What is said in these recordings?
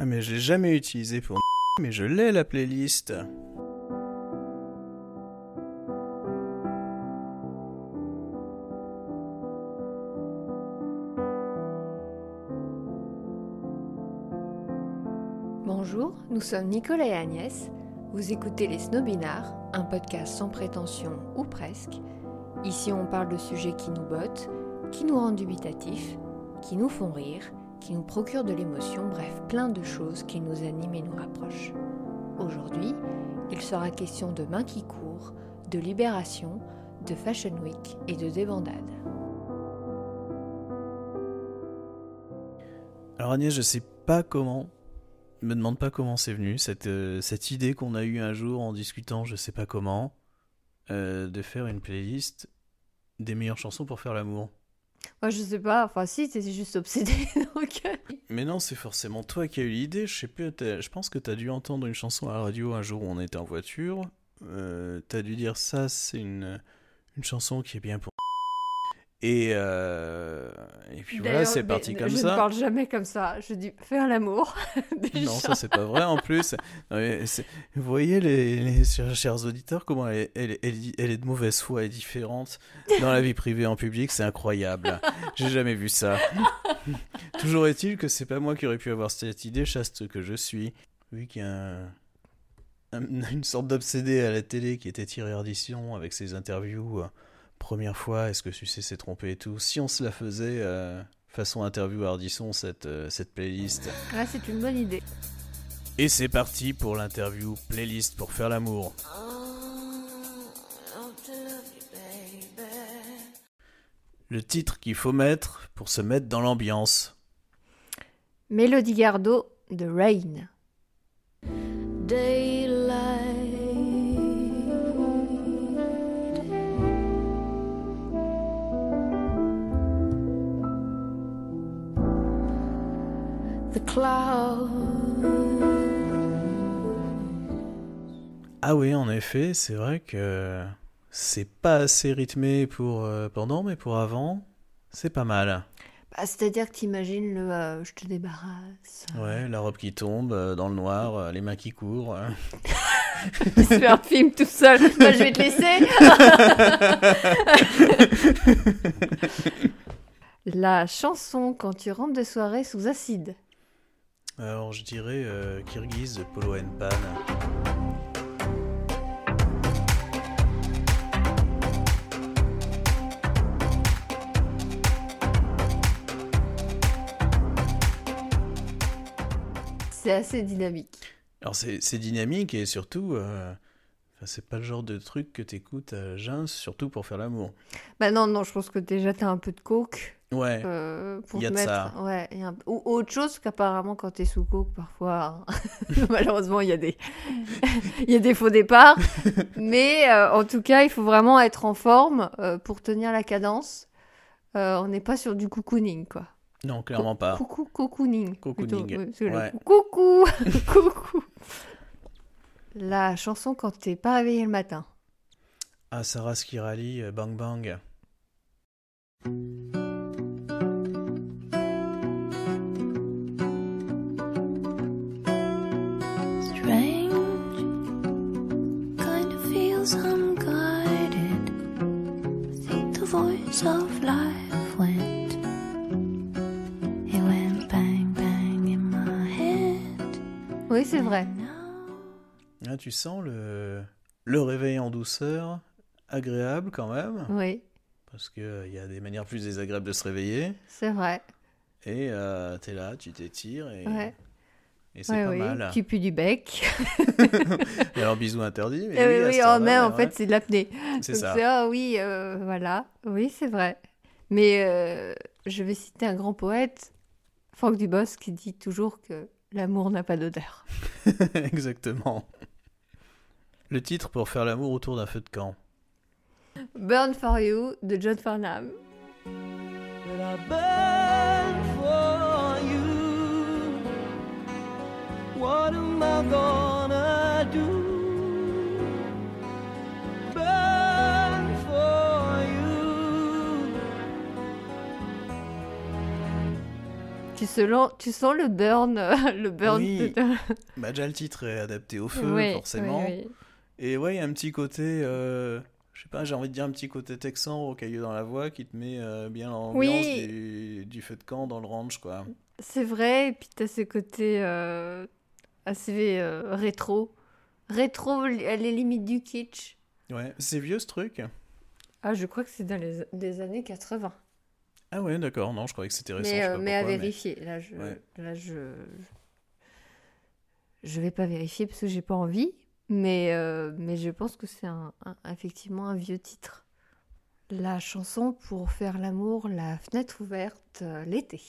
Ah mais je l'ai jamais utilisé pour mais je l'ai la playlist. Bonjour, nous sommes Nicolas et Agnès. Vous écoutez Les Snobinards, un podcast sans prétention ou presque. Ici, on parle de sujets qui nous bottent, qui nous rendent dubitatifs, qui nous font rire, qui nous procurent de l'émotion, bref, plein de choses qui nous animent et nous rapprochent. Aujourd'hui, il sera question de mains qui courent, de libération, de Fashion Week et de débandade. Alors Agnès, je sais pas comment, me demande pas comment c'est venu, cette, euh, cette idée qu'on a eue un jour en discutant, je sais pas comment, euh, de faire une playlist des meilleures chansons pour faire l'amour. Moi, je sais pas, enfin, si, t'étais juste obsédé, euh, Mais non, c'est forcément toi qui as eu l'idée. Je sais plus. Je pense que t'as dû entendre une chanson à la radio un jour où on était en voiture. Euh, t'as dû dire ça, c'est une une chanson qui est bien pour. Et euh, et puis voilà, c'est mais parti comme je ça. ne parle jamais comme ça. Je dis faire l'amour. Non, ça c'est pas vrai en plus. Non, Vous voyez, les, les chers, auditeurs, comment elle, elle, elle, elle est de mauvaise foi et différente dans la vie privée en public, c'est incroyable. J'ai jamais vu ça. Toujours est-il que c'est pas moi qui aurais pu avoir cette idée, chaste que je suis. Vu qu'il y a un- un- une sorte d'obsédé à la télé qui était Thierry Ardisson avec ses interviews. Première fois, est-ce que Sucé s'est trompé et tout? Si on se la faisait euh, façon interview Ardisson, cette, euh, cette playlist. Ah, c'est une bonne idée. Et c'est parti pour l'interview playlist pour faire l'amour. Le titre qu'il faut mettre pour se mettre dans l'ambiance. Mélodie Gardot de Rain. Ah oui, en effet, c'est vrai que c'est pas assez rythmé pour euh, pendant, mais pour avant, c'est pas mal. Bah, C'est-à-dire que t'imagines le euh, je te débarrasse. Ouais, la robe qui tombe euh, dans le noir, euh, les mains qui courent. euh. Fait un film tout seul. Bah, je vais te laisser. La chanson quand tu rentres de soirée sous acide. Alors je dirais euh, Kirghiz de Polo and Pan. C'est assez dynamique. Alors c'est dynamique et surtout, euh, c'est pas le genre de truc que t'écoutes à jeun, surtout pour faire l'amour. Bah non, non, je pense que déjà t'as un peu de coke. Ouais, euh, pour Y a te de mettre. ça. Ouais, et un- Ou autre chose qu'apparemment quand t'es sous coke, parfois, hein, malheureusement, il y, a des... il y a des faux départs. Mais euh, en tout cas, il faut vraiment être en forme euh, pour tenir la cadence. Euh, on n'est pas sur du cocooning, quoi. non, clairement pas. Coucou, cocooning. Cocooning, ouais. Coucou, coucou. La chanson quand t'es pas réveillé le matin. Ah, Sarah Skirali, Bang Bang. Voice of life went. It went bang bang in my head. Oui, c'est vrai. Ah, tu sens le, le réveil en douceur, agréable quand même, Oui, parce qu'il y a des manières plus désagréables de se réveiller. c'est vrai. Et euh, t'es là, tu t'étires et, Ouais. Et c'est Ouais, pas oui. mal. Tu pues du bec. Et alors bisous interdits, mais Eh oui, oui, oh, mais en ouais, fait, c'est de l'apnée. c'est ça. ah oui, euh, voilà. Oui, c'est vrai. Mais euh, je vais citer un grand poète, Franck Dubos, qui dit toujours que l'amour n'a pas d'odeur. Exactement. Le titre pour faire l'amour autour d'un feu de camp. Burn for You de John Farnham. What am I gonna do? Burn for you. sens, tu sens le burn, le burn. Oui, de- Bah, déjà, le titre est adapté au feu, forcément. Et ouais, il y a un petit côté, euh, je sais pas, j'ai envie de dire un petit côté texan, rocailleux dans la voix, qui te met euh, bien l'ambiance Oui. du, du feu de camp dans le ranch, quoi. C'est vrai, et puis t'as ce côté euh, assez euh, rétro. Rétro, à les limites du kitsch. Ouais, c'est vieux ce truc? Ah, je crois que c'est dans les des années 80. Ah ouais, d'accord, non, je croyais que c'était récent. mais je sais euh, pas mais à vérifier. Là, je, Ouais. là, je, je vais pas vérifier parce que j'ai pas envie. Mais, euh, mais je pense que c'est un, un- effectivement un vieux titre. La chanson pour faire l'amour, la fenêtre ouverte, euh, l'été.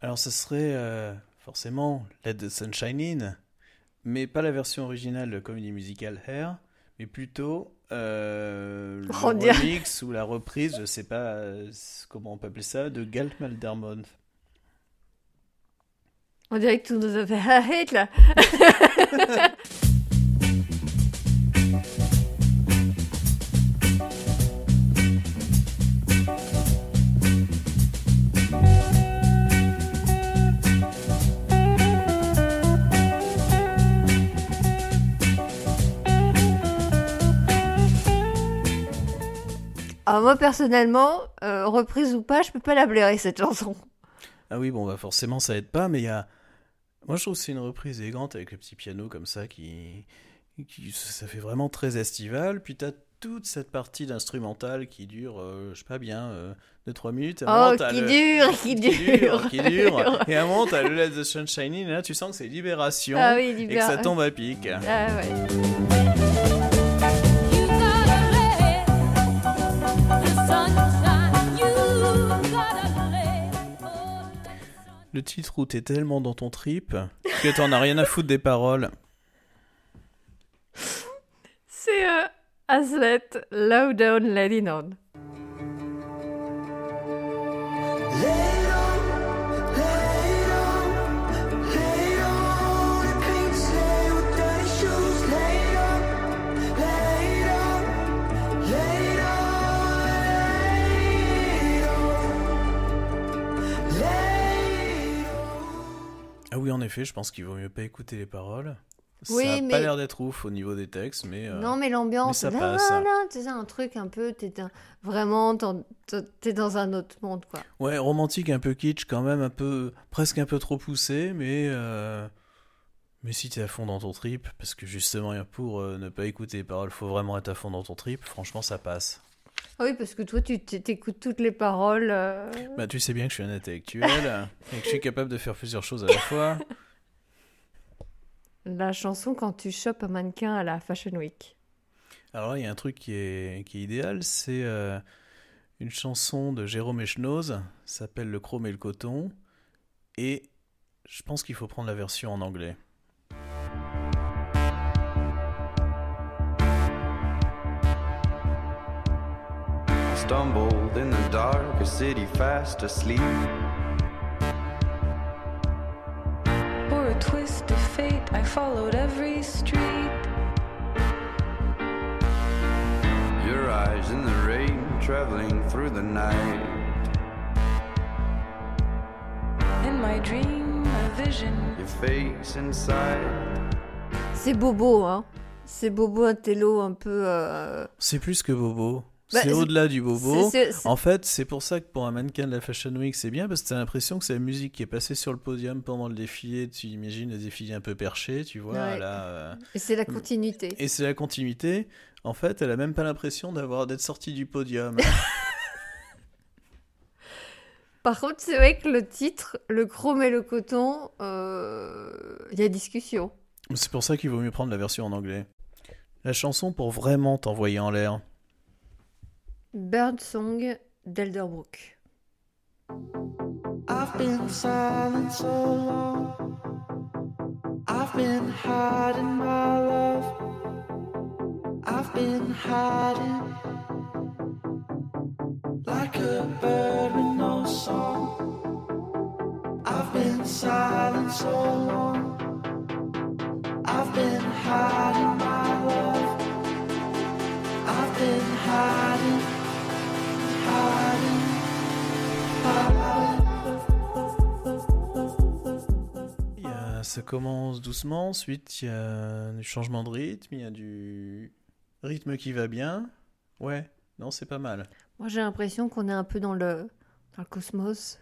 Alors, ce serait euh, forcément Let the Sunshine In, mais pas la version originale de comédie musicale Hair, mais plutôt euh, le remix ou la reprise, je sais pas euh, comment on peut appeler ça, de Galt Maldermont. On dirait que tout nous a fait un hit là. Alors moi personnellement, euh, reprise ou pas, je peux pas la blairer cette chanson. Ah oui, bon, bah forcément, ça aide pas, mais il y a. Moi, je trouve que c'est une reprise élégante avec le petit piano comme ça qui. qui ça fait vraiment très estival. Puis t'as toute cette partie d'instrumental qui dure, euh, je sais pas bien, 2-3 minutes. À un Oh, qui le- dure, qui qui dure, dure, qui dure. Et à un moment, t'as le Let the Sunshine In, et là, tu sens que c'est libération Ah oui, et que ça tombe à pic. Ah ouais. Le titre où t'es tellement dans ton trip que t'en as rien à foutre des paroles. C'est euh, Hazlet, Low Down, Let It en effet, je pense qu'il vaut mieux pas écouter les paroles. Oui, ça a pas mais- l'air d'être ouf au niveau des textes, mais. euh, Non, mais l'ambiance, ça passe. sais, un truc un peu, t'es un- vraiment, t'es dans un autre monde, quoi. Ouais, romantique, un peu kitsch, quand même, un peu, presque un peu trop poussé, mais, euh, mais si t'es à fond dans ton trip, parce que justement, pour euh, ne pas écouter les paroles, faut vraiment être à fond dans ton trip, franchement, ça passe. Ah oui, parce que toi, tu t'écoutes toutes les paroles. euh, Bah, tu sais bien que je suis un intellectuel, et que je suis capable de faire plusieurs choses à la fois. La chanson quand tu chopes un mannequin à la Fashion Week. Alors là, il y a un truc qui est, qui est idéal, c'est euh, une chanson de Jérôme Echnoz, s'appelle Le chrome et le coton, et je pense qu'il faut prendre la version en anglais. Stumbled in the dark, a city fast asleep. For a twist of fate, I followed every street. Your eyes in the rain, traveling through the night. In my dream, a vision. Your face inside. C'est bobo, hein. C'est bobo, un télo un peu. euh, C'est plus que bobo. Bah, c'est au-delà du bobo. En fait, c'est pour ça que pour un mannequin de la Fashion Week, c'est bien parce que t'as l'impression que c'est la musique qui est passée sur le podium pendant le défilé. Tu imagines le défilé un peu perché, tu vois. Ouais. Là, euh, Et c'est la continuité. Et c'est la continuité. En fait, elle a même pas l'impression d'avoir d'être sortie du podium. Par contre, c'est vrai que le titre, le chrome et le coton, euh, il y a discussion. c'est pour ça qu'il vaut mieux prendre la version en anglais. La chanson pour vraiment t'envoyer en l'air. Bird Song d'Elderbrook. I've been silent so long. I've been hiding my love. I've been hiding like a bird with no song. I've been silent so long. I've been hiding commence doucement, ensuite il y a du changement de rythme, il y a du rythme qui va bien. Ouais, non, c'est pas mal. Moi, j'ai l'impression qu'on est un peu dans le, dans le cosmos.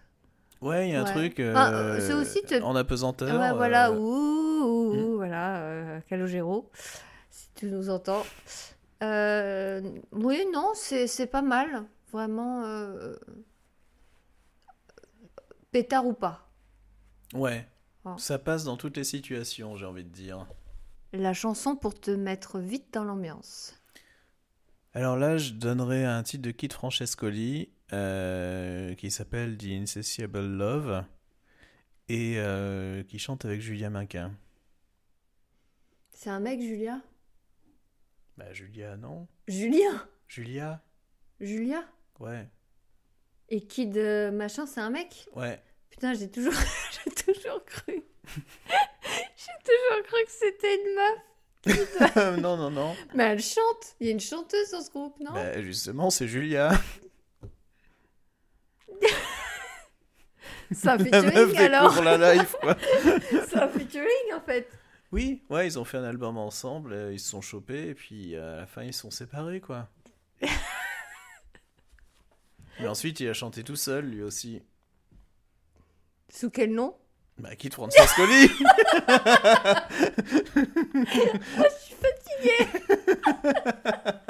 Ouais, il y a un truc euh, Ah, euh, c'est aussi te- en apesanteur. ouais, voilà, euh, ouh, ouh, ouh, hmm. voilà, euh, Calogero, si tu nous entends. Euh, oui, non, c'est c'est pas mal, vraiment. euh, Pétard ou pas. Ouais, Ah. ça passe dans toutes les situations, j'ai envie de dire. La chanson pour te mettre vite dans l'ambiance. Alors là, je donnerais un titre de Kid Francescoli euh, qui s'appelle The Insatiable Love et euh, qui chante avec Julia Minquin. C'est un mec, Julia? Bah, Julia, non Julien Julia? Julia? Ouais, Et Kid euh, machin, c'est un mec? Ouais. Putain, j'ai toujours, j'ai toujours cru. j'ai toujours cru que c'était une meuf. non, non, non. Mais elle chante. Il y a une chanteuse dans ce groupe, non? Bah, justement, c'est Julia. C'est un La meuf featuring alors. découvre la life, quoi. C'est un featuring en fait. Oui, ouais, ils ont fait un album ensemble, euh, ils se sont chopés, et puis euh, à la fin, ils se sont séparés, quoi. Mais ensuite, il a chanté tout seul, lui aussi. Sous quel nom Bah, Kid Francescoli Je suis fatiguée.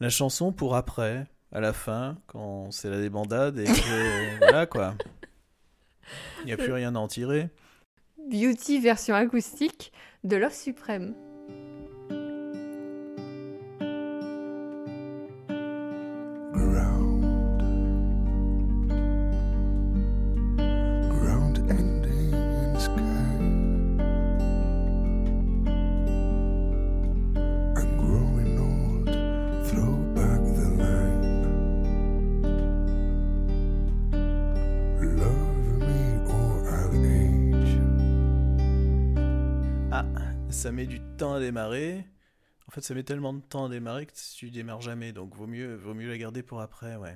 La chanson pour après, à la fin, quand c'est la débandade, et que... voilà, quoi. Il n'y a plus rien à en tirer. Beauty version acoustique de Love Suprême. Ça met du temps à démarrer. En fait, ça met tellement de temps à démarrer que tu démarres jamais, donc vaut mieux, vaut mieux la garder pour après, ouais.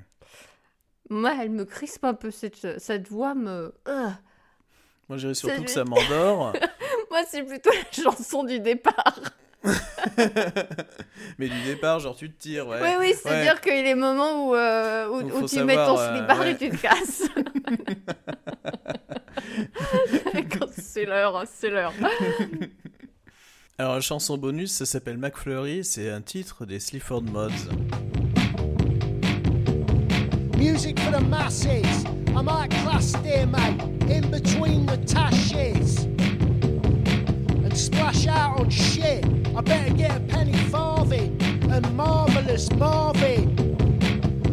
Moi, elle me crispe un peu cette, cette voix me. Ugh. Moi, je dirais surtout Ça- que ça m'endort. Moi, c'est plutôt la chanson du départ. Mais du départ, genre, tu te tires, ouais. Oui, oui, c'est-à-dire Ouais. qu'il y a les moments où, euh, où, tu mets ton savoir, euh, ouais. et tu te casses. Quand c'est l'heure, c'est l'heure. Alors, la chanson bonus, ça s'appelle McFlurry, c'est un titre des Sleaford Mods. Music for the masses. I might class dear mate in between the tashes and splash out on shit. I better get a penny farthing and marvelous Marvin.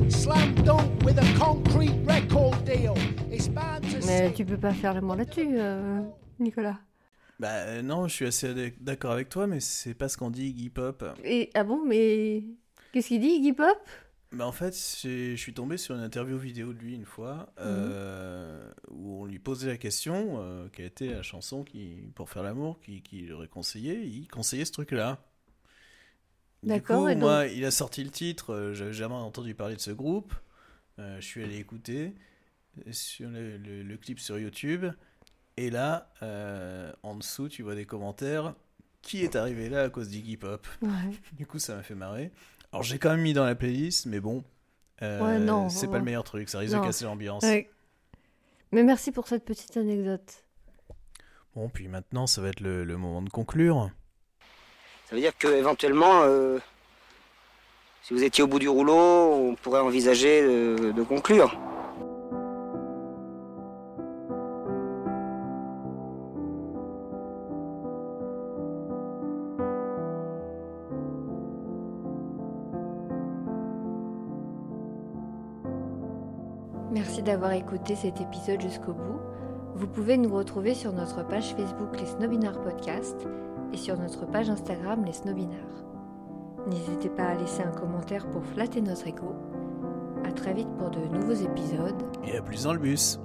Slam dunk with a concrete record deal. It's bound to Mais tu peux pas faire le monde là-dessus, euh, Nicolas. Bah euh, non, je suis assez d'accord avec toi, mais c'est pas ce qu'on dit Iggy Pop. Et, ah bon, mais qu'est-ce qu'il dit, Iggy Pop? Bah en fait, je suis tombé sur une interview vidéo de lui une fois, euh, où on lui posait la question, euh, quelle était la chanson qui, pour faire l'amour qui, qui aurait conseillé, il conseillait ce truc-là. Du D'accord, donc- moi, il a sorti le titre, euh, j'avais jamais entendu parler de ce groupe, je suis allé écouter sur le, le- le clip sur YouTube, et là, euh, en dessous, tu vois des commentaires, qui est arrivé là à cause d'Iggy Pop Ouais. du coup, ça m'a fait marrer. Alors, j'ai quand même mis dans la playlist, mais bon, euh, Ouais, c'est ouais. pas le meilleur truc, ça risque Non. de casser l'ambiance. Ouais. Mais merci pour cette petite anecdote. Bon, puis maintenant, ça va être le, le moment de conclure. Ça veut dire que éventuellement, euh, si vous étiez au bout du rouleau, on pourrait envisager de, de conclure. D'avoir écouté cet épisode jusqu'au bout. Vous pouvez nous retrouver sur notre page Facebook Les Snobinards Podcast et sur notre page Instagram Les Snobinards. N'hésitez pas à laisser un commentaire pour flatter notre ego. À très vite pour de nouveaux épisodes. Et à plus dans le bus.